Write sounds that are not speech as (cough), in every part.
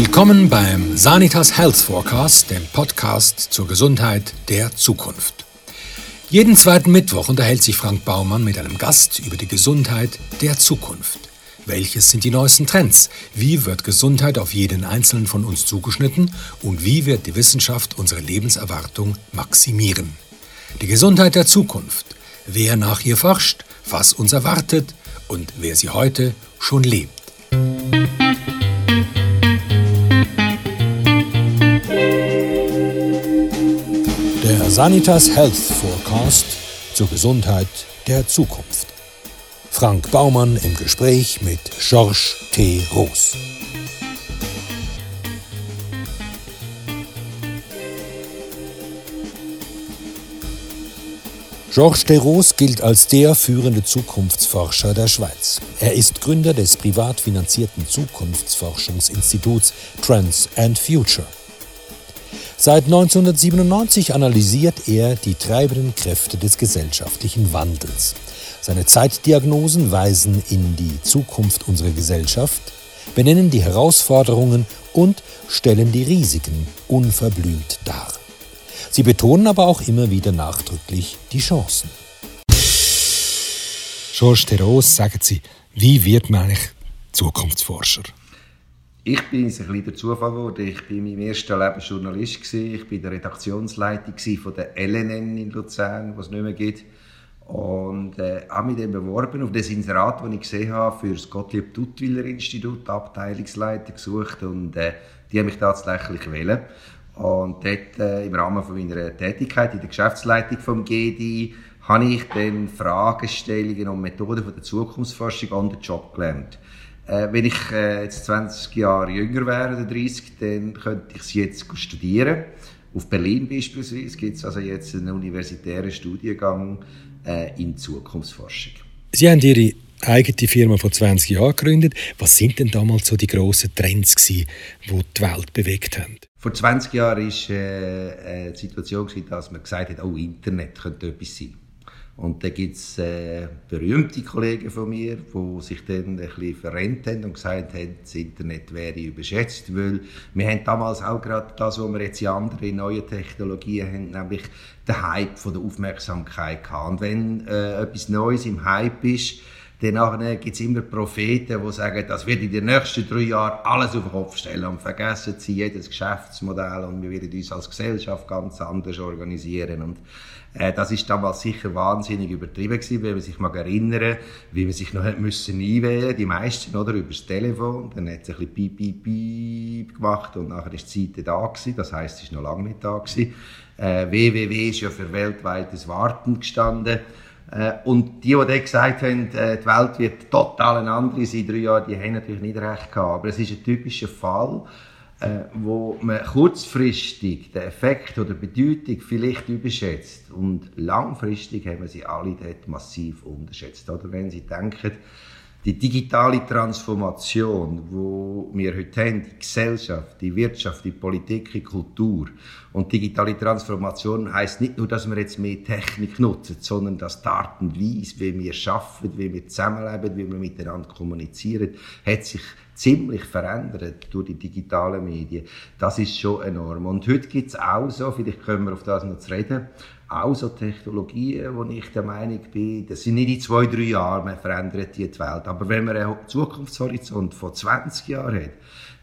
Willkommen beim Sanitas Health Forecast, dem Podcast zur Gesundheit der Zukunft. Jeden zweiten Mittwoch unterhält sich Frank Baumann mit einem Gast über die Gesundheit der Zukunft. Welches sind die neuesten Trends? Wie wird Gesundheit auf jeden Einzelnen von uns zugeschnitten? Und wie wird die Wissenschaft unsere Lebenserwartung maximieren? Die Gesundheit der Zukunft. Wer nach ihr forscht, was uns erwartet und wer sie heute schon lebt. Sanitas Health Forecast zur Gesundheit der Zukunft. Frank Baumann im Gespräch mit Georges T. Roos. Georges Teros gilt als der führende Zukunftsforscher der Schweiz. Er ist Gründer des privat finanzierten Zukunftsforschungsinstituts Trends and Future. Seit 1997 analysiert er die treibenden Kräfte des gesellschaftlichen Wandels. Seine Zeitdiagnosen weisen in die Zukunft unserer Gesellschaft, benennen die Herausforderungen und stellen die Risiken unverblümt dar. Sie betonen aber auch immer wieder nachdrücklich die Chancen. Georges Theros, sagen Sie, wie wird man eigentlich Zukunftsforscher? Ich bin ein bisschen der Zufall geworden. Ich bin in meinem ersten Leben Journalist. Ich bin der Redaktionsleiter von der LNN in Luzern, was es nicht mehr gibt. Und äh, habe mich dann beworben auf das Inserat, das ich gesehen habe, für das Gottlieb Duttwiller Institut, Abteilungsleiter gesucht und äh, die haben mich tatsächlich wählen. Und dort, äh, im Rahmen von meiner Tätigkeit in der Geschäftsleitung vom GDI, habe ich dann Fragestellungen und Methoden von der Zukunftsforschung an den Job gelernt. Äh, wenn ich äh, jetzt 20 Jahre jünger wäre oder 30, dann könnte ich sie jetzt studieren. Auf Berlin beispielsweise gibt es also jetzt einen universitären Studiengang äh, in Zukunftsforschung. Sie haben Ihre eigene Firma vor 20 Jahren gegründet. Was sind denn damals so die grossen Trends gewesen, die die Welt bewegt haben? Vor 20 Jahren war äh, äh, die Situation, dass man gesagt hat, oh, Internet könnte etwas sein. Und da gibt es äh, berühmte Kollegen von mir, die sich dann ein bisschen verrennt haben und gesagt haben, das Internet wäre überschätzt, weil wir haben damals auch gerade das, was wir jetzt in anderen neuen Technologien haben, nämlich den Hype von der Aufmerksamkeit gehabt. Und wenn äh, etwas Neues im Hype ist, dann gibt es immer Propheten, die sagen, das wird in den nächsten drei Jahren alles auf den Kopf stellen und vergessen sie jedes Geschäftsmodell und wir werden uns als Gesellschaft ganz anders organisieren. Und äh, das ist damals sicher wahnsinnig übertrieben gewesen, wenn man sich mal erinnern, wie man sich noch hat müssen einwählen, die meisten oder über das Telefon, dann hat es ein bisschen piep, piep, piep gemacht und nachher ist die Zeit da gewesen, das heißt, es ist noch lange nicht da gewesen. Äh, www ist ja für weltweites Warten gestanden. Äh, und die, die dann gesagt haben, äh, die Welt wird total eine andere sein, drei Jahre, die haben natürlich nicht recht gehabt. Aber es ist ein typischer Fall, äh, wo man kurzfristig den Effekt oder die Bedeutung vielleicht überschätzt und langfristig haben wir sie alle dort massiv unterschätzt. Oder wenn Sie denken, die digitale Transformation, wo wir heute haben, die Gesellschaft, die Wirtschaft, die Politik, die Kultur. Und digitale Transformation heißt nicht nur, dass wir jetzt mehr Technik nutzen, sondern dass die Art und Weise, wie wir schaffen, wie wir zusammenleben, wie wir miteinander kommunizieren, hat sich ziemlich verändert durch die digitalen Medien. Das ist schon enorm. Und heute gibt es auch so, vielleicht können wir auf das noch zu reden, auch so Technologien, wo ich der Meinung bin, das sind nicht in zwei, drei Jahren, man verändert die Welt. Aber wenn man einen Zukunftshorizont von 20 Jahren hat,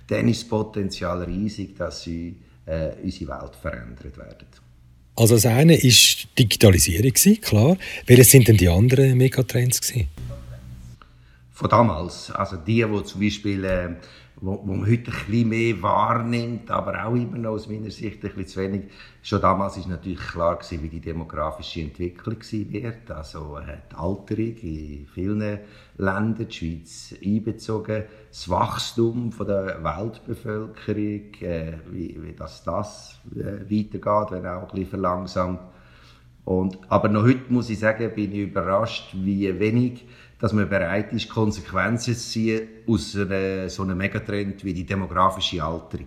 dann ist das Potenzial riesig, dass sie, äh, unsere Welt verändert werden. Also das eine war Digitalisierung, klar. Welche sind denn die anderen Megatrends? Von damals. Also die, die zum Beispiel äh, wo, wo man heute ein bisschen mehr wahrnimmt, aber auch immer noch aus meiner Sicht ein bisschen zu wenig. Schon damals ist natürlich klar gewesen, wie die demografische Entwicklung sein wird. Also äh, die Alterung in vielen Ländern, die Schweiz einbezogen, das Wachstum von der Weltbevölkerung, äh, wie, wie das, das äh, weitergeht, wenn auch ein bisschen verlangsamt. Und, aber noch heute muss ich sagen, bin ich überrascht, wie wenig dass man bereit ist, Konsequenzen zu ziehen aus einer, so einem Megatrend wie die demografische Alterung.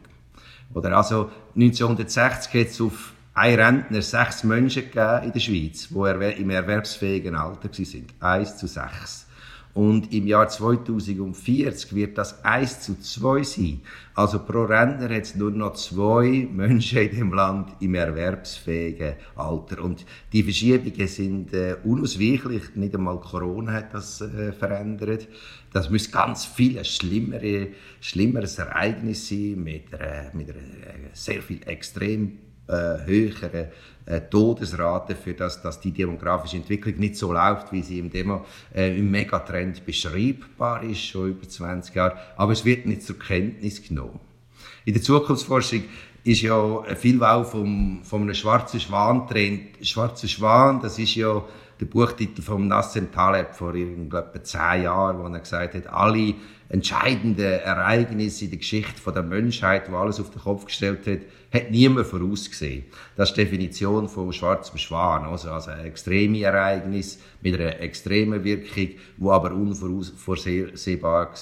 Oder also 1960 hat es auf ein Rentner sechs Menschen gegeben in der Schweiz, die im erwerbsfähigen Alter waren. Eins zu sechs. Und im Jahr 2040 wird das 1 zu 2 sein. Also pro Rentner hat es nur noch zwei Menschen in dem Land im erwerbsfähigen Alter. Und die Verschiebungen sind äh, unausweichlich. Nicht einmal Corona hat das äh, verändert. Das muss ganz viel schlimmere, schlimmeres Ereignis sein mit einer, mit einer äh, sehr viel extrem äh, höhere äh, Todesrate, für das, dass die demografische Entwicklung nicht so läuft, wie sie im, Demo, äh, im Megatrend beschreibbar ist, schon über 20 Jahre. Aber es wird nicht zur Kenntnis genommen. In der Zukunftsforschung ist ja viel auch vom, vom einem schwarzen Schwan trennt. Schwarzer Schwan, das ist ja der Buchtitel von Nassim Taleb vor etwa zehn Jahren, wo er gesagt hat, alle entscheidenden Ereignisse in der Geschichte der Menschheit, wo alles auf den Kopf gestellt hat, hat niemand vorausgesehen. Das ist die Definition von schwarzem Schwan, also, also ein extremes Ereignis mit einer extremen Wirkung, wo aber unvorhersehbar war.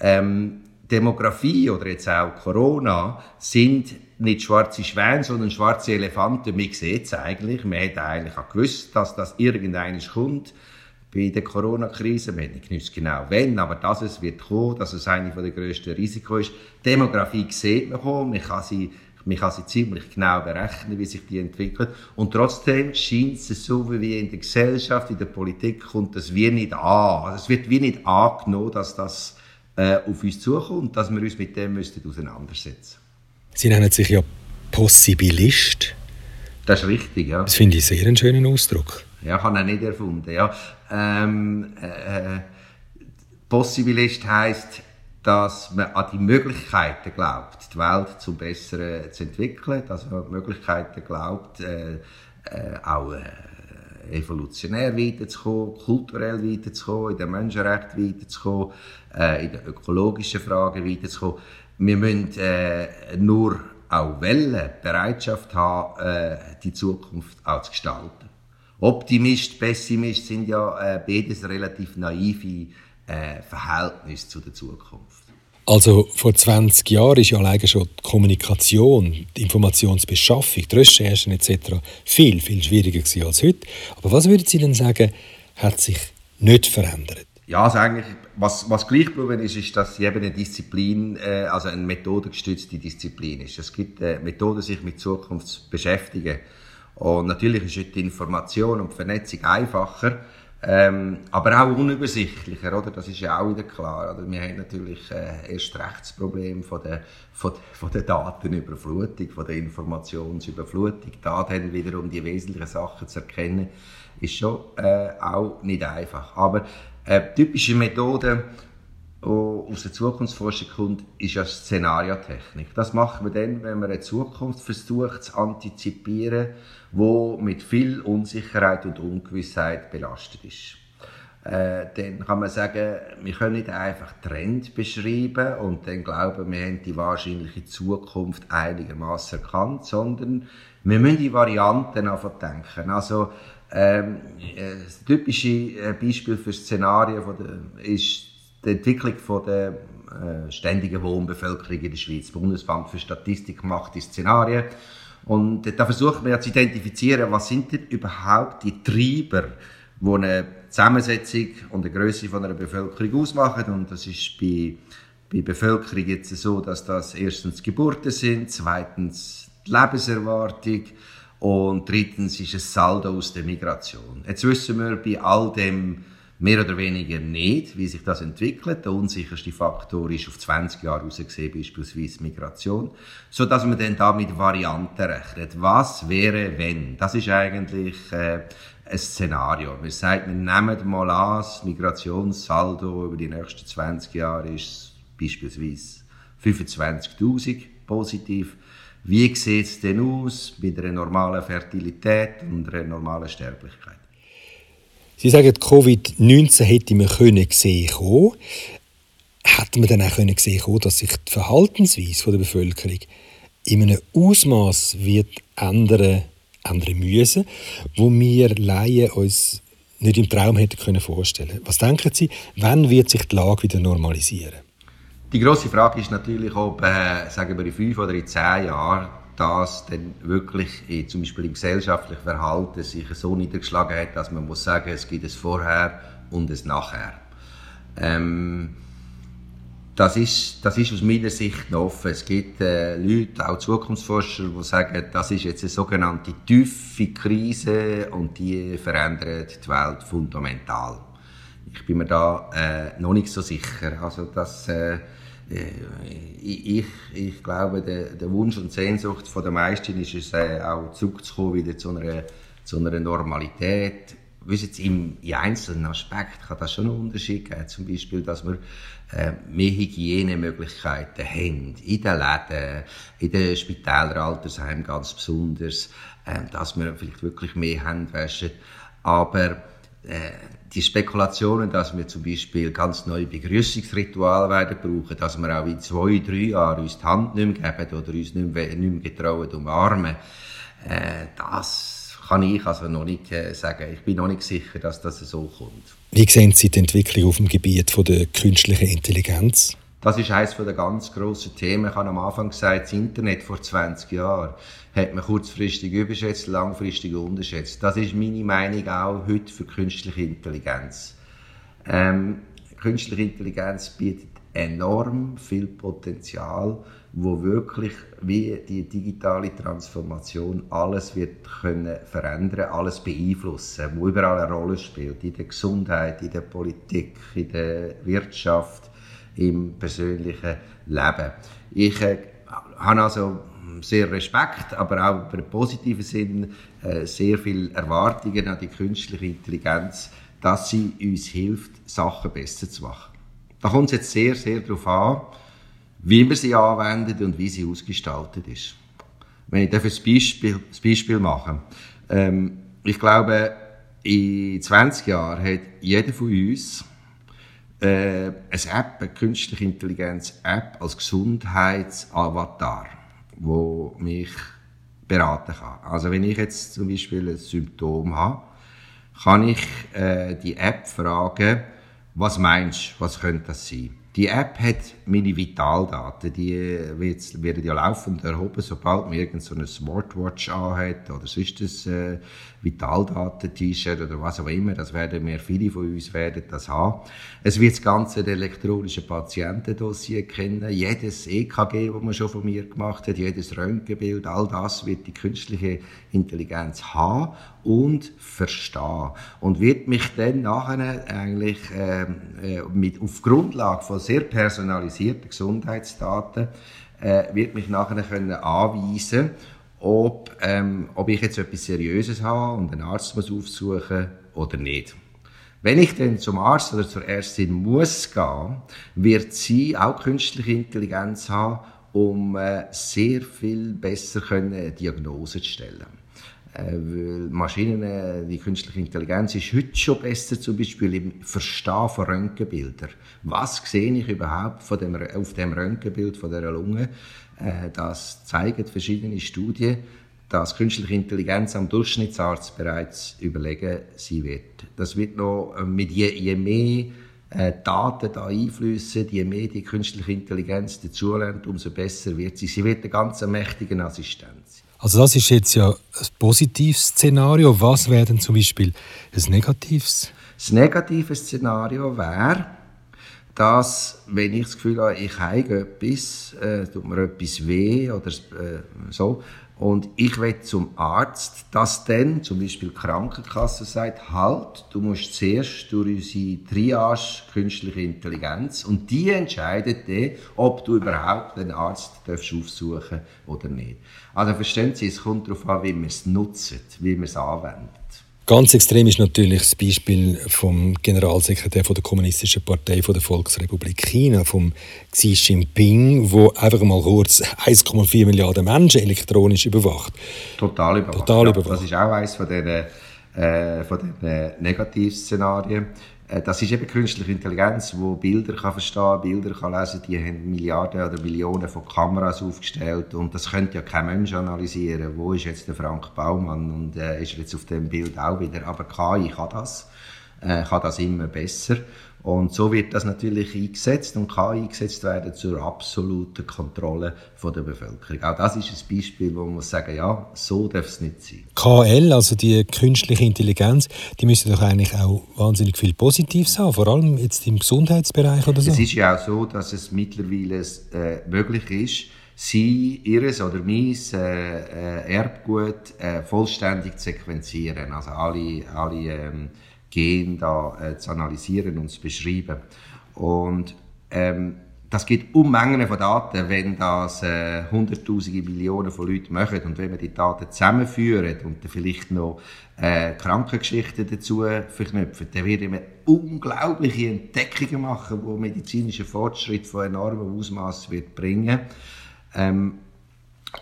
Ähm, Demografie oder jetzt auch Corona sind nicht schwarze Schwäne, sondern schwarze Elefanten. Man sieht es eigentlich. Man hätte eigentlich auch gewusst, dass das irgendeines kommt bei der Corona-Krise. Wir nicht gewusst genau wann, aber dass es wird kommen, dass es eine der grössten Risiken ist. Demografie sieht man kommen. Man kann sie man kann sie ziemlich genau berechnen, wie sich die entwickelt. Und trotzdem scheint es so, wie in der Gesellschaft, in der Politik, kommt das wie nicht an. Also es wird wie nicht angenommen, dass das äh, auf uns zukommt, dass wir uns mit dem müssten auseinandersetzen Sie nennen sich ja Possibilist. Das ist richtig, ja. Das finde ich sehr einen schönen Ausdruck. Ja, habe ich nicht erfunden, ja. Ähm, äh, Possibilist heisst, dass man an die Möglichkeiten glaubt, die Welt zum Besseren zu entwickeln, dass man an die Möglichkeiten glaubt, äh, äh, auch äh, evolutionär weiterzukommen, kulturell weiterzukommen, in den Menschenrechten weiterzukommen, äh, in den ökologischen Fragen weiterzukommen. Wir müssen äh, nur auch Wellen, Bereitschaft haben, äh, die Zukunft auch zu gestalten. Optimist, Pessimist sind ja äh, beides relativ naive äh, Verhältnisse zu der Zukunft. Also vor 20 Jahren ist ja alleine schon die Kommunikation, die Informationsbeschaffung, die Recherchen etc. viel, viel schwieriger gewesen als heute. Aber was würden Sie denn sagen, hat sich nicht verändert? Ja, also eigentlich, was, was gleich geblieben ist, ist, dass sie eben eine Disziplin, äh, also eine methodengestützte Disziplin ist. Es gibt äh, Methoden, sich mit Zukunft zu beschäftigen. Und natürlich ist heute die Information und die Vernetzung einfacher, ähm, aber auch unübersichtlicher, oder? Das ist ja auch wieder klar. Oder? Wir haben natürlich äh, erst recht das Problem von der, von, von der Datenüberflutung, von der Informationsüberflutung. Da dann wiederum die wesentlichen Sachen zu erkennen, ist schon äh, auch nicht einfach. Aber äh, typische Methode, die aus der Zukunftsforschung kommt, ist ja Szenariotechnik. Das machen wir dann, wenn man eine Zukunft versucht zu antizipieren, wo mit viel Unsicherheit und Ungewissheit belastet ist. Äh, dann kann man sagen, wir können nicht einfach Trend beschreiben und dann glauben, wir haben die wahrscheinliche Zukunft einigermaßen erkannt, sondern wir müssen die Varianten einfach denken. Also ähm, äh, das typische äh, Beispiel für Szenarien ist die Entwicklung von der äh, ständigen Wohnbevölkerung in der Schweiz. Das Bundesbank für Statistik macht die Szenarien. Und da versucht man ja zu identifizieren, was sind denn überhaupt die Treiber, die eine Zusammensetzung und die Größe von einer Bevölkerung ausmachen. Und das ist bei, bei Bevölkerung jetzt so, dass das erstens Geburten sind, zweitens die Lebenserwartung, und drittens ist es Saldo aus der Migration. Jetzt wissen wir bei all dem mehr oder weniger nicht, wie sich das entwickelt. Der unsicherste Faktor ist auf 20 Jahre rausgesehen, beispielsweise Migration, so dass man dann da mit Varianten rechnet. Was wäre, wenn? Das ist eigentlich äh, ein Szenario. Man sagt, wir nehmen mal an, das Migrationssaldo über die nächsten 20 Jahre ist beispielsweise 25.000 positiv. Wie sieht es denn aus mit einer normalen Fertilität und einer normalen Sterblichkeit? Sie sagen, Covid-19 hätte man können sehen können. Hätte man dann auch können sehen können, dass sich die Verhaltensweise der Bevölkerung in einem Ausmaß wird ändern, ändern müssen, wo wir Laien uns nicht im Traum hätten können vorstellen. Was denken Sie, wann wird sich die Lage wieder normalisieren? Die grosse Frage ist natürlich, ob, äh, sagen wir, in fünf oder in zehn Jahren das dann wirklich in, zum Beispiel im gesellschaftlichen Verhalten sich so niedergeschlagen hat, dass man muss sagen, es gibt es vorher und es nachher. Ähm, das ist, das ist aus meiner Sicht noch offen. Es gibt äh, Leute, auch Zukunftsforscher, die sagen, das ist jetzt eine sogenannte tiefe Krise und die verändert die Welt fundamental. Ich bin mir da äh, noch nicht so sicher. Also das, äh, ich, ich glaube, der, der Wunsch und Sehnsucht der meisten ist es, äh, auch zurückzukommen wieder zu einer, zu einer Normalität. Jetzt im, in einzelnen Aspekten kann das schon einen Unterschied geben. Zum Beispiel, dass wir äh, mehr Hygienemöglichkeiten haben. In den Läden, in den Spitälern, Altersheimen ganz besonders. Äh, dass wir vielleicht wirklich mehr Hände waschen. Aber äh, die Spekulationen, dass wir zum Beispiel ganz neue Begrüßungsrituale werden brauchen, dass wir auch in zwei, drei Jahren uns die Hand nicht mehr geben oder uns nicht mehr, nicht mehr getrauen umarmen, äh, das kann ich also noch nicht äh, sagen. Ich bin noch nicht sicher, dass das so kommt. Wie sehen Sie die Entwicklung auf dem Gebiet von der künstlichen Intelligenz? Das ist eines der ganz grossen Themen. Ich habe am Anfang gesagt, das Internet vor 20 Jahren hat man kurzfristig überschätzt, langfristig unterschätzt. Das ist meine Meinung auch heute für künstliche Intelligenz. Ähm, künstliche Intelligenz bietet enorm viel Potenzial, wo wirklich wie die digitale Transformation alles wird können verändern, alles beeinflussen, wo überall eine Rolle spielt, in der Gesundheit, in der Politik, in der Wirtschaft, im persönlichen Leben. Ich äh, habe also sehr Respekt, aber auch im positiven Sinn äh, sehr viele Erwartungen an die künstliche Intelligenz, dass sie uns hilft, Sachen besser zu machen. Da kommt es jetzt sehr, sehr darauf an, wie man sie anwendet und wie sie ausgestaltet ist. Wenn ich dafür das Beispiel, das Beispiel mache, ähm, ich glaube, in 20 Jahren hat jeder von uns äh, eine App, eine künstliche Intelligenz-App als Gesundheitsavatar, wo mich beraten kann. Also wenn ich jetzt zum Beispiel ein Symptom habe, kann ich äh, die App fragen, was meinst du, was könnte das sein? Die App hat meine Vitaldaten, die werden ja laufend erhoben, sobald man irgend so eine Smartwatch anhat oder sonst ein äh, Vitaldaten-T-Shirt oder was auch immer, das werden mehr viele von uns werden das haben. Es wird das ganze elektronische Patientendossier kennen, jedes EKG, das man schon von mir gemacht hat, jedes Röntgenbild, all das wird die künstliche Intelligenz haben und verstehen und wird mich dann nachher eigentlich ähm, äh, mit auf Grundlage von sehr personalisierten Gesundheitsdaten äh, wird mich nachher können anweisen ob, ähm, ob ich jetzt etwas Seriöses habe und einen Arzt muss aufsuchen oder nicht. Wenn ich dann zum Arzt oder zur Ärztin muss gehen, wird sie auch künstliche Intelligenz haben, um äh, sehr viel besser können Diagnosen zu stellen. Äh, weil Maschinen, äh, die künstliche Intelligenz ist heute schon besser, zum Beispiel im Verstehen von Röntgenbildern. Was sehe ich überhaupt von dem, auf dem Röntgenbild von der Lunge? Äh, das zeigen verschiedene Studien, dass künstliche Intelligenz am Durchschnittsarzt bereits überlegen sie wird. Das wird noch mit je, je mehr Daten da einflüssen, je mehr die künstliche Intelligenz dazulernt, umso besser wird sie. Sie wird eine ganz mächtige Assistenz. Also das ist jetzt ja ein positives Szenario. Was wäre denn zum Beispiel ein negatives? Das negative Szenario wäre, dass, wenn ich das Gefühl habe, ich habe etwas, äh, tut mir etwas weh oder äh, so, und ich will zum Arzt, dass dann zum Beispiel die Krankenkasse sagt, halt, du musst zuerst durch unsere Triage künstliche Intelligenz und die entscheidet dann, ob du überhaupt einen Arzt darfst aufsuchen oder nicht. Also verstehen Sie, es kommt darauf an, wie man es nutzt, wie man es anwendet. Ganz extrem ist natürlich das Beispiel vom Generalsekretär von der Kommunistischen Partei von der Volksrepublik China, vom Xi Jinping, wo einfach mal kurz (laughs) 1,4 Milliarden Menschen elektronisch überwacht. Total überwacht. Total überwacht. Ja, das ist auch eines von den, äh, von den Negativszenarien. Äh, das ist eben künstliche Intelligenz, die Bilder kann verstehen, Bilder kann lesen. Die haben Milliarden oder Millionen von Kameras aufgestellt und das könnte ja kein Mensch analysieren. Wo ist jetzt der Frank Baumann und äh, ist er jetzt auf dem Bild auch wieder? Aber KI kann das. äh, kann das immer besser. Und so wird das natürlich eingesetzt und kann eingesetzt werden zur absoluten Kontrolle von der Bevölkerung. Auch das ist ein Beispiel, wo man muss sagen, ja, so darf es nicht sein. KL, also die künstliche Intelligenz, die müsste doch eigentlich auch wahnsinnig viel Positives haben, vor allem jetzt im Gesundheitsbereich oder so. Es ist ja auch so, dass es mittlerweile äh, möglich ist, sie, ihres oder mein äh, äh, Erbgut äh, vollständig zu sequenzieren. Also alle, alle ähm, Gen da äh, zu analysieren und zu beschreiben. Und ähm, das gibt Unmengen von Daten, wenn das äh, hunderttausende Millionen von Leuten machen und wenn wir die Daten zusammenführen und dann vielleicht noch äh, Krankengeschichten dazu verknüpfen, dann werden wir unglaubliche Entdeckungen machen, wo medizinischer Fortschritt von enormem Ausmaß wird bringen. Ähm,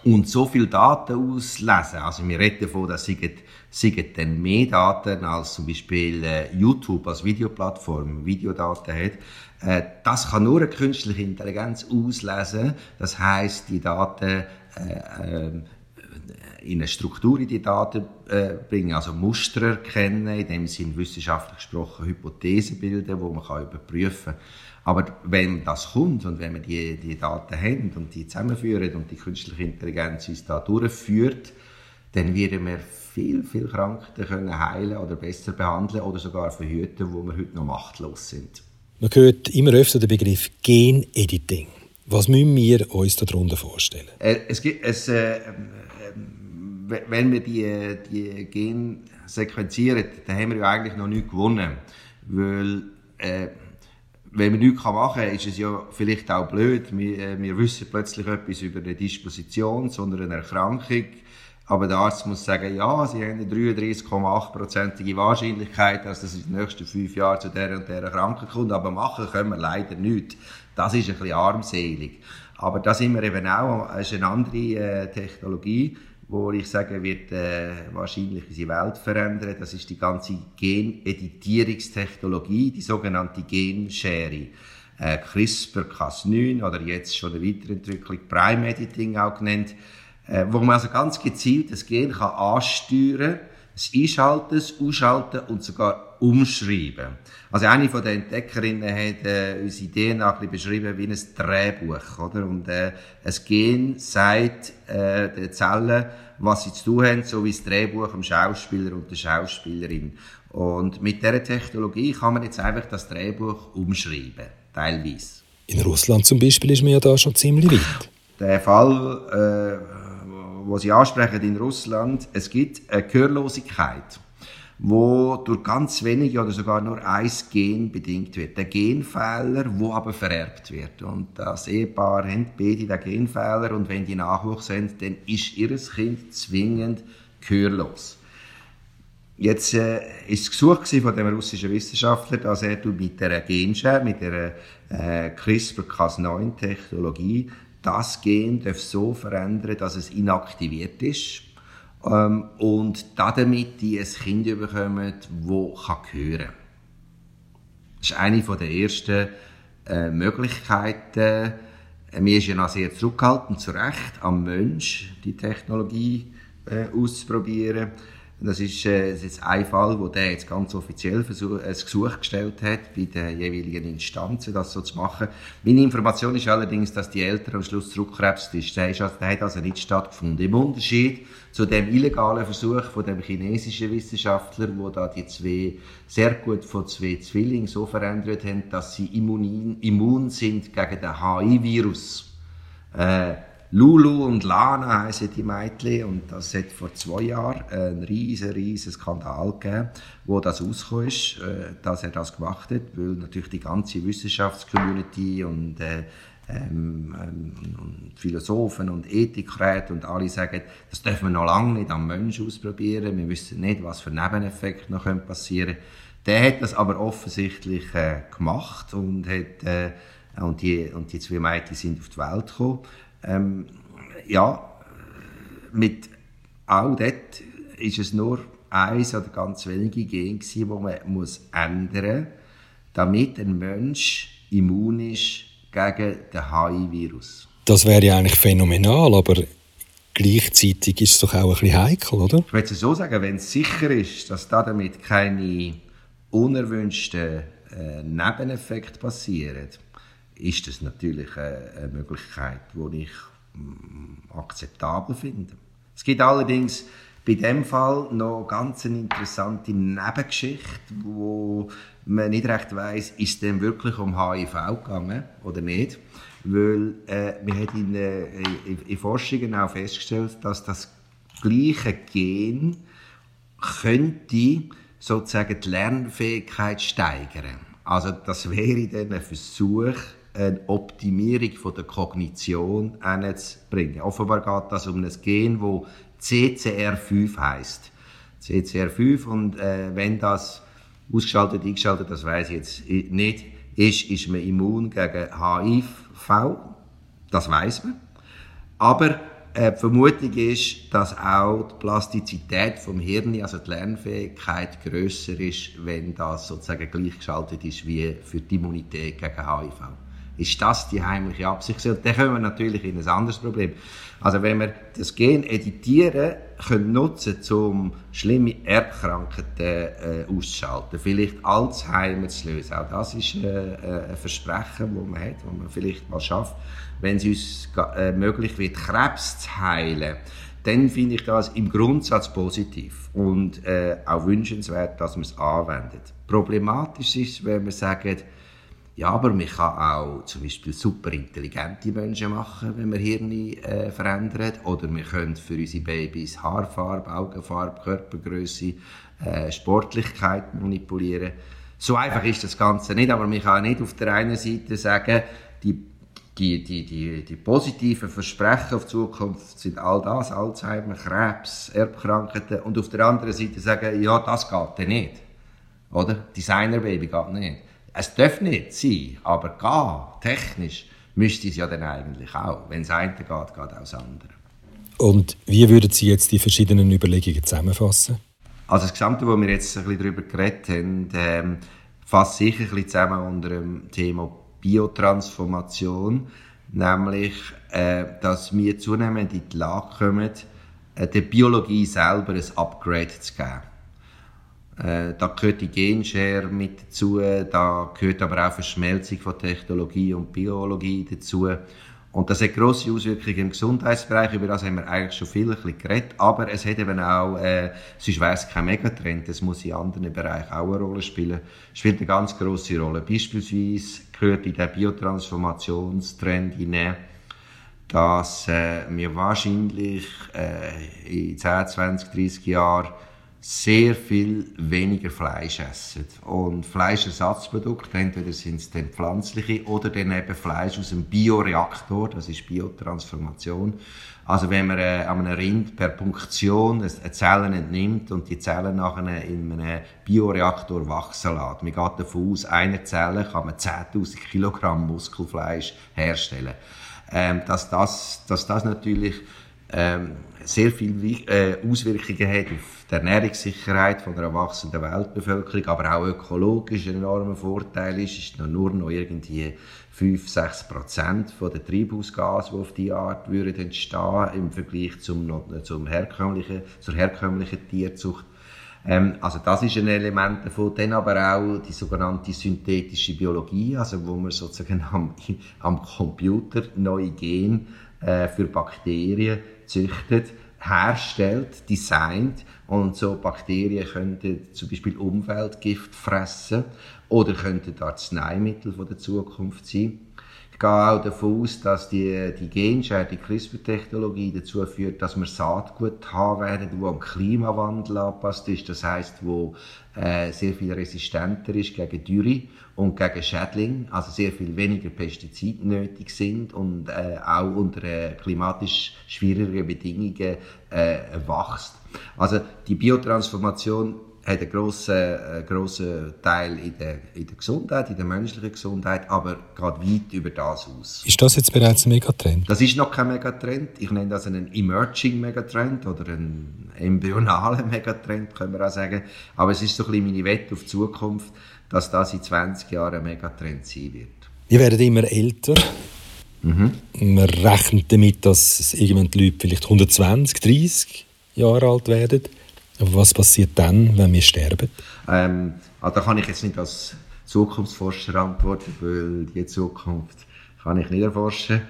und so viel Daten auslesen. Also wir reden davon, dass sie dann mehr Daten als zum Beispiel äh, YouTube als Videoplattform Videodaten hat. Äh, das kann nur eine künstliche Intelligenz auslesen. Das heißt, die Daten äh, äh, in eine Struktur in die Daten äh, bringen, also Muster erkennen, in dem Sinn wissenschaftlich gesprochen Hypothesen bilden, wo man kann überprüfen kann. Aber wenn das kommt und wenn wir die, die Daten haben und die zusammenführen und die künstliche Intelligenz uns da durchführt, dann werden wir viel, viel Krankheiten können heilen oder besser behandeln oder sogar verhüten, wo wir heute noch machtlos sind. Man hört immer öfter den Begriff Genediting. Was müssen wir uns darunter vorstellen? Äh, es gibt, es, äh, äh, wenn wir die, die Gene sequenzieren, dann haben wir ja eigentlich noch nichts gewonnen. Weil, äh, wenn man nichts machen kann, ist es ja vielleicht auch blöd. Wir, äh, wir wissen plötzlich etwas über eine Disposition, sondern eine Erkrankung aber der Arzt muss sagen, ja, Sie haben eine 33,8-prozentige Wahrscheinlichkeit, dass das in den nächsten fünf Jahren zu der und der Krankheit kommt. Aber machen können wir leider nichts. Das ist ein bisschen armselig. Aber da sind wir eben auch, es ist eine andere äh, Technologie, wo ich sage, wird äh, wahrscheinlich unsere Welt verändern. Das ist die ganze Geneditierungstechnologie, die sogenannte Genschere. Äh, CRISPR-Cas9 oder jetzt schon eine Weiterentwicklung Prime Editing auch genannt äh, wo man also ganz gezielt das Gen kann ansteuern, es einschalten, es ausschalten und sogar umschreiben. Also eine von den Entdeckerinnen hat äh, unsere DNA ein beschrieben wie ein Drehbuch, oder? Und äh, ein Gen sagt äh, den Zellen, was sie zu tun haben, so wie das Drehbuch dem Schauspieler und der Schauspielerin. Und mit dieser Technologie kann man jetzt einfach das Drehbuch umschreiben, teilweise. In Russland zum Beispiel ist man ja da schon ziemlich weit. Der Fall äh, wo Sie ansprechen in Russland, es gibt eine Gehörlosigkeit, wo durch ganz wenige oder sogar nur ein Gen bedingt wird. Der Genfehler, wo aber vererbt wird. Und das Ehepaar hat beide den Genfehler und wenn die Nachwuchs haben, dann ist ihr Kind zwingend gehörlos. Jetzt äh, ist es Gesuch von dem russischen Wissenschaftler, dass er mit der Genschere, mit der äh, CRISPR-Cas9-Technologie das Gen darf so verändern, dass es inaktiviert ist ähm, und damit die ein Kind bekommen, das kann hören kann. Das ist eine der ersten äh, Möglichkeiten. Mir ist ja noch sehr zurückhaltend, zu Recht, am Mensch die Technologie äh, auszuprobieren. Das ist, äh, das ist ein Fall, wo der jetzt ganz offiziell versuch, ein Gesuch gestellt hat, bei den jeweiligen Instanzen, das so zu machen. Meine Information ist allerdings, dass die Eltern am Schluss zurückkrebst ist. Der, ist also, der hat also nicht stattgefunden. Im Unterschied zu dem illegalen Versuch von dem chinesischen Wissenschaftler, wo da die zwei sehr gut von zwei Zwillingen so verändert haben, dass sie immun, immun sind gegen den HIV-Virus. Äh, Lulu und Lana heißen die Mädchen und das hat vor zwei Jahren einen riesen, riesen Skandal gegeben, wo das rausgekommen ist, äh, dass er das gemacht hat, weil natürlich die ganze Wissenschaftscommunity und äh, ähm, ähm, und Philosophen und Ethikräte und alle sagen, das dürfen wir noch lange nicht am Menschen ausprobieren, wir wissen nicht, was für Nebeneffekte noch passieren können. Der hat das aber offensichtlich äh, gemacht und, hat, äh, und, die, und die zwei Mädchen sind auf die Welt gekommen ähm, ja, mit all dort ist es nur eins oder ganz wenige Gene die man muss ändern muss, damit ein Mensch immun ist gegen den HIV-Virus. Das wäre ja eigentlich phänomenal, aber gleichzeitig ist es doch auch ein bisschen heikel, oder? Ich würde so sagen, wenn es sicher ist, dass damit keine unerwünschten äh, Nebeneffekte passieren, ist das natürlich eine, Möglichkeit, die ich mm, akzeptabel finde. Es gibt allerdings bei dem Fall noch ganz eine interessante Nebengeschichte, wo man nicht recht weiß, ist es denn wirklich um HIV gegangen oder nicht. Weil äh, wir haben in, äh, in Forschungen auch festgestellt, dass das gleiche Gen könnte sozusagen die Lernfähigkeit steigern. Also das wäre dann ein Versuch, eine Optimierung der Kognition zu bringen. Offenbar geht das um ein Gen, das CCR5 heißt. CCR5 und äh, wenn das ausgeschaltet, eingeschaltet, das weiß ich jetzt nicht, ist, ist man immun gegen HIV. Das weiß man. Aber äh, die Vermutung ist, dass auch die Plastizität vom Hirn, also die Lernfähigkeit, größer ist, wenn das sozusagen gleichgeschaltet ist wie für die Immunität gegen HIV. Ist das die heimliche Absicht? Und dann kommen wir natürlich in ein anderes Problem. Also wenn wir das Gen editieren können nutzen, um schlimme Erbkrankheiten äh, auszuschalten, vielleicht Alzheimer zu lösen, auch das ist äh, äh ein Versprechen, das man hat, das man vielleicht mal schafft, wenn es uns äh, möglich wird, Krebs zu heilen, dann finde ich das im Grundsatz positiv und äh, auch wünschenswert, dass man es anwendet. Problematisch ist, wenn man sagt, ja, aber man kann auch zum Beispiel super intelligente Menschen machen, wenn man Hirne äh, verändert. Oder wir können für unsere Babys Haarfarbe, Augenfarbe, Körpergröße, äh, Sportlichkeit manipulieren. So einfach ist das Ganze nicht, aber man kann nicht auf der einen Seite sagen, die, die, die, die, die positiven Versprechen auf die Zukunft sind all das, Alzheimer, Krebs, Erbkrankheiten, und auf der anderen Seite sagen, ja, das geht nicht. Oder? Designerbaby geht nicht. Es darf nicht sein, aber gehen, technisch, müsste es ja dann eigentlich auch. Wenn es eine geht, geht auch das andere. Und wie würden Sie jetzt die verschiedenen Überlegungen zusammenfassen? Also das Gesamte, wo wir jetzt ein bisschen darüber geredet haben, ähm, fasst sicher ein bisschen zusammen unter dem Thema Biotransformation, nämlich, äh, dass wir zunehmend in die Lage kommen, äh, der Biologie selber ein Upgrade zu geben. Äh, da gehört die Genshare mit dazu, da gehört aber auch Verschmelzung von Technologie und Biologie dazu. Und das hat grosse Auswirkungen im Gesundheitsbereich, über das haben wir eigentlich schon viel geredet, aber es hat eben auch, äh, sonst wäre es kein Megatrend, es muss in anderen Bereichen auch eine Rolle spielen. Es spielt eine ganz grosse Rolle. Beispielsweise gehört in den Biotransformationstrend hinein, dass äh, wir wahrscheinlich äh, in 10, 20, 30 Jahren sehr viel weniger Fleisch essen. Und Fleischersatzprodukte, entweder sind es dann pflanzliche oder dann eben Fleisch aus einem Bioreaktor, das ist Biotransformation. Also wenn man äh, einem Rind per Punktion eine Zellen entnimmt und die Zellen nachher in einem Bioreaktor wachsen lässt. Man geht davon aus, eine Zelle kann man 10.000 Kilogramm Muskelfleisch herstellen. Ähm, dass, das, dass das natürlich ähm, sehr viele äh, Auswirkungen hat auf die Ernährungssicherheit von einer wachsenden Weltbevölkerung, aber auch ökologisch ein enormer Vorteil ist, ist noch nur noch irgendwie 5-6 Prozent der Treibhausgase, die auf diese Art würden entstehen im Vergleich zum, zum herkömmlichen, zur herkömmlichen Tierzucht. Ähm, also das ist ein Element davon. Dann aber auch die sogenannte synthetische Biologie, also wo man sozusagen am, am Computer neue Gene äh, für Bakterien züchtet, herstellt, designt und so Bakterien könnten zum Beispiel Umweltgift fressen oder könnten Arzneimittel von der Zukunft sein. Gehe auch davon aus, dass die, die Genschere, die CRISPR-Technologie dazu führt, dass wir Saatgut haben werden, wo am Klimawandel angepasst ist. Das heißt, wo äh, sehr viel resistenter ist gegen Dürre und gegen Schädling, also sehr viel weniger Pestizide nötig sind und äh, auch unter äh, klimatisch schwierigeren Bedingungen äh, wächst. Also die Biotransformation hat einen grossen, äh, grossen Teil in der, in der Gesundheit, in der menschlichen Gesundheit, aber geht weit über das aus. Ist das jetzt bereits ein Megatrend? Das ist noch kein Megatrend. Ich nenne das einen Emerging Megatrend oder einen embryonalen Megatrend, können wir auch sagen. Aber es ist so ein bisschen meine Wette auf die Zukunft, dass das in 20 Jahren ein Megatrend sein wird. Wir werden immer älter. Mhm. Man rechnet damit, dass irgendwann die Leute vielleicht 120, 30 Jahre alt werden. Was passiert dann, wenn wir sterben? Ähm, Also, da kann ich jetzt nicht als Zukunftsforscher antworten, weil die Zukunft kann ich nicht erforschen.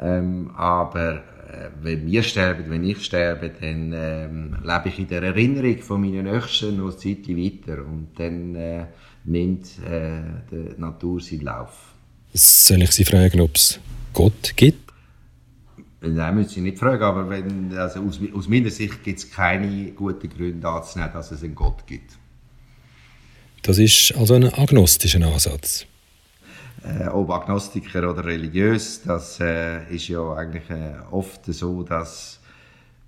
Ähm, aber äh, wenn wir sterben, wenn ich sterbe, dann ähm, lebe ich in der Erinnerung von meinen Nächsten noch eine Zeit weiter und dann äh, nimmt äh, die Natur seinen Lauf. Soll ich Sie fragen, ob es Gott gibt? Nein, müssen Sie nicht fragen, aber wenn, also aus, aus meiner Sicht gibt es keine guten Gründe anzunehmen, dass es einen Gott gibt. Das ist also ein agnostischer Ansatz. Äh, ob Agnostiker oder religiös, das äh, ist ja eigentlich äh, oft so, dass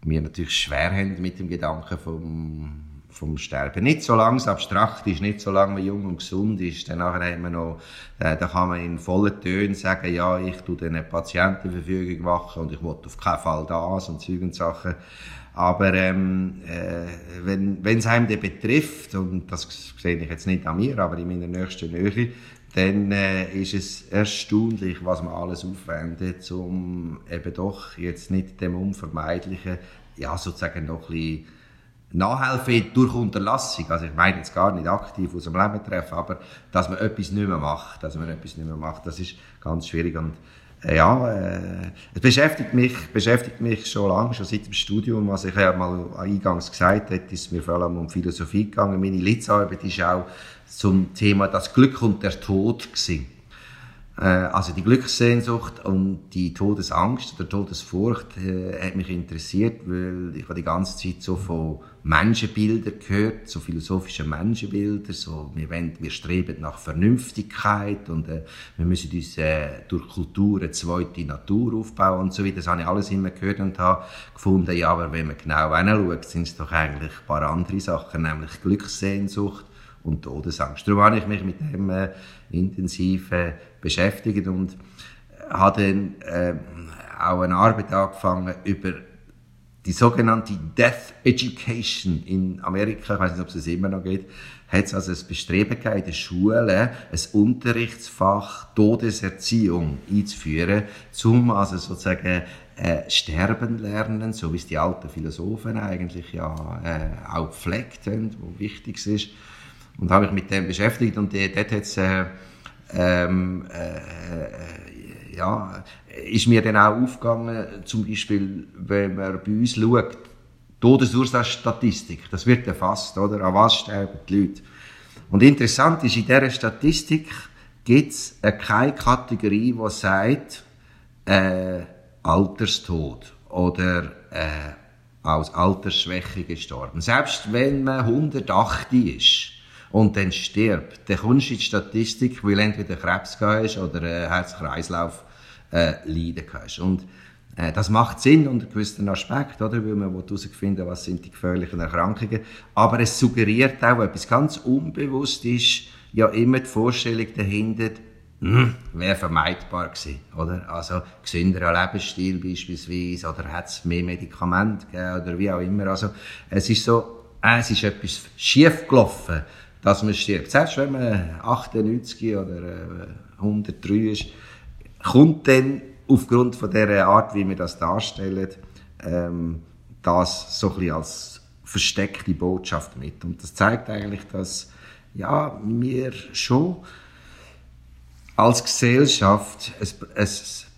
wir natürlich schwer haben mit dem Gedanken vom, vom Sterben. Nicht so lange es abstrakt ist, nicht so lange man jung und gesund ist, dann nachher haben wir noch, äh, da kann man in vollen Tönen sagen, ja, ich tue den Patienten Verfügung machen und ich will auf keinen Fall das und Zeug Sachen. Aber ähm, äh, wenn es einem betrifft, und das sehe ich jetzt nicht an mir, aber in meiner nächsten Nähe, dann äh, ist es erstaunlich, was man alles aufwendet, um eben doch jetzt nicht dem Unvermeidlichen, ja, sozusagen noch ein bisschen Nachhelfen durch Unterlassung. Also ich meine jetzt gar nicht aktiv aus dem Leben treffen, aber dass man etwas nicht mehr macht, dass man etwas nicht mehr macht, das ist ganz schwierig und äh, ja, äh, es beschäftigt mich, beschäftigt mich schon lange, schon seit dem Studium. Was ich ja mal eingangs gesagt habe, ist mir vor allem um Philosophie gegangen. Meine Litzarbeit ist auch zum Thema das Glück und der Tod gewesen. Äh, also die Glückssehnsucht und die Todesangst oder Todesfurcht äh, hat mich interessiert, weil ich habe die ganze Zeit so von Menschenbildern gehört, so philosophische Menschenbilder, so wir, wollen, wir streben nach Vernünftigkeit und äh, wir müssen uns äh, durch Kultur eine zweite Natur aufbauen und so weiter. Das habe ich alles immer gehört und habe gefunden, ja, aber wenn man genau hinschaut, sind es doch eigentlich ein paar andere Sachen, nämlich Glückssehnsucht und Todesangst. Darum habe ich mich mit dem äh, intensiv äh, beschäftigt und äh, habe dann äh, auch eine Arbeit angefangen über die sogenannte Death Education in Amerika, ich weiß nicht, ob es immer noch geht, hat es also ein Bestreben gegeben, in der Schule ein Unterrichtsfach Todeserziehung einzuführen, um also sozusagen äh, sterben lernen, so wie es die alten Philosophen eigentlich ja äh, auch gepflegt haben, wo wichtig ist. Und habe mich mit dem beschäftigt und dort hat es äh, ähm, äh, ja, ist mir dann auch aufgegangen, zum Beispiel, wenn man bei uns schaut, Todesursachenstatistik, das wird erfasst, oder? An was sterben die Leute? Und interessant ist, in dieser Statistik gibt es keine Kategorie, die sagt, äh, Alterstod oder äh, aus Altersschwäche gestorben. Selbst wenn man 108 ist, und dann stirbt, dann kommst du in die Statistik, weil entweder Krebs hast oder äh, Herz-Kreislauf äh, leiden hast. Und äh, das macht Sinn unter gewissen Aspekt, oder? weil man herausfinden was sind die gefährlichen Erkrankungen. Aber es suggeriert auch etwas ganz unbewusst ist, ja immer die Vorstellung dahinter, hm, wäre vermeidbar gewesen, oder? Also, gesünderer Lebensstil beispielsweise, oder hat es mehr Medikamente gegeben, oder wie auch immer. Also, es ist so, äh, es ist etwas schief gelaufen dass man stirbt. Selbst wenn man 98 oder 103 äh, ist, kommt dann aufgrund von der Art, wie wir das darstellen, ähm, das so ein als versteckte Botschaft mit. Und das zeigt eigentlich, dass ja, wir schon als Gesellschaft ein, ein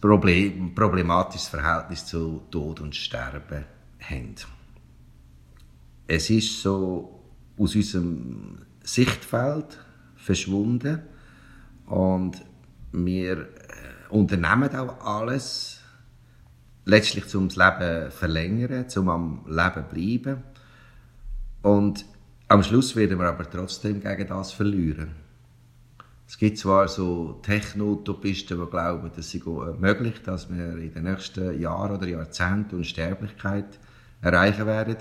Problem, problematisches Verhältnis zu Tod und Sterben haben. Es ist so aus unserem Sichtfeld verschwunden und wir äh, unternehmen auch alles letztlich zum Leben verlängern, zum am Leben bleiben und am Schluss werden wir aber trotzdem gegen das verlieren. Es gibt zwar so Techno-Utopisten, die glauben, es sei möglich, dass wir in den nächsten Jahren oder Jahrzehnten Unsterblichkeit erreichen werden.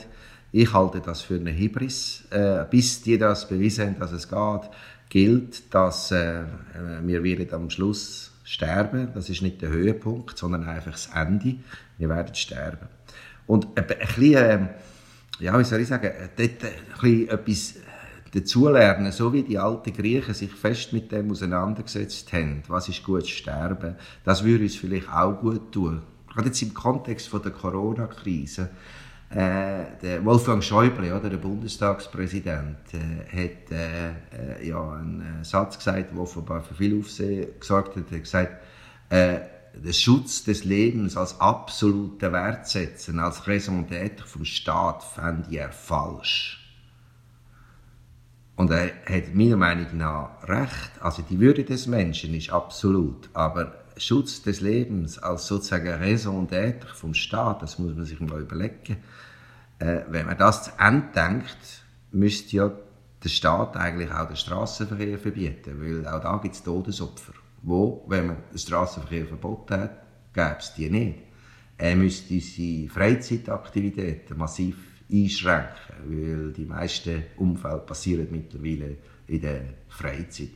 Ich halte das für eine Hybris. Äh, bis die das bewiesen haben, dass es geht, gilt, dass äh, wir werden am Schluss sterben. Das ist nicht der Höhepunkt, sondern einfach das Ende. Wir werden sterben. Und ein, bisschen, äh, ja, wie soll ich sagen, dort ein bisschen etwas dazulernen, so wie die alten Griechen sich fest mit dem auseinandergesetzt haben. Was ist gut sterben? Das würde uns vielleicht auch gut tun. Gerade jetzt im Kontext von der Corona-Krise Äh, der Wolfgang Schäuble, oder, der Bundestagspräsident, äh, hat äh, äh ja, einen Satz gesagt, der offenbar für viel Aufsehen gesorgt hat. Er hat gesagt, äh, den Schutz des Lebens als absoluten Wert setzen, als Raison d'être vom Staat, fände er falsch. Und er hat meiner Meinung nach recht. Also die Würde des Menschen ist absolut, aber Schutz des Lebens als sozusagen Raison d'être vom Staat, das muss man sich mal überlegen. Äh, wenn man das zu Ende denkt, müsste ja der Staat eigentlich auch den Straßenverkehr verbieten, weil auch da gibt es Todesopfer. Wo, wenn man den Straßenverkehr verboten hat, gäbe es die nicht. Er müsste seine Freizeitaktivitäten massiv einschränken, weil die meisten Unfälle passieren mittlerweile in der Freizeit.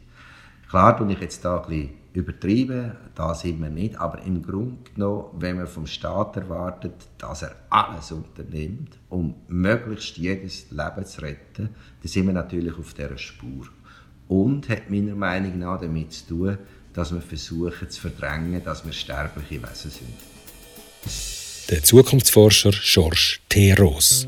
Klar tue ich jetzt da ein bisschen übertrieben, da sind wir nicht, aber im Grunde genommen, wenn man vom Staat erwartet, dass er alles unternimmt, um möglichst jedes Leben zu retten, dann sind wir natürlich auf dieser Spur. Und hat meiner Meinung nach damit zu tun, dass wir versuchen zu verdrängen, dass wir sterbliche Wesen sind der Zukunftsforscher Georges T. Ross.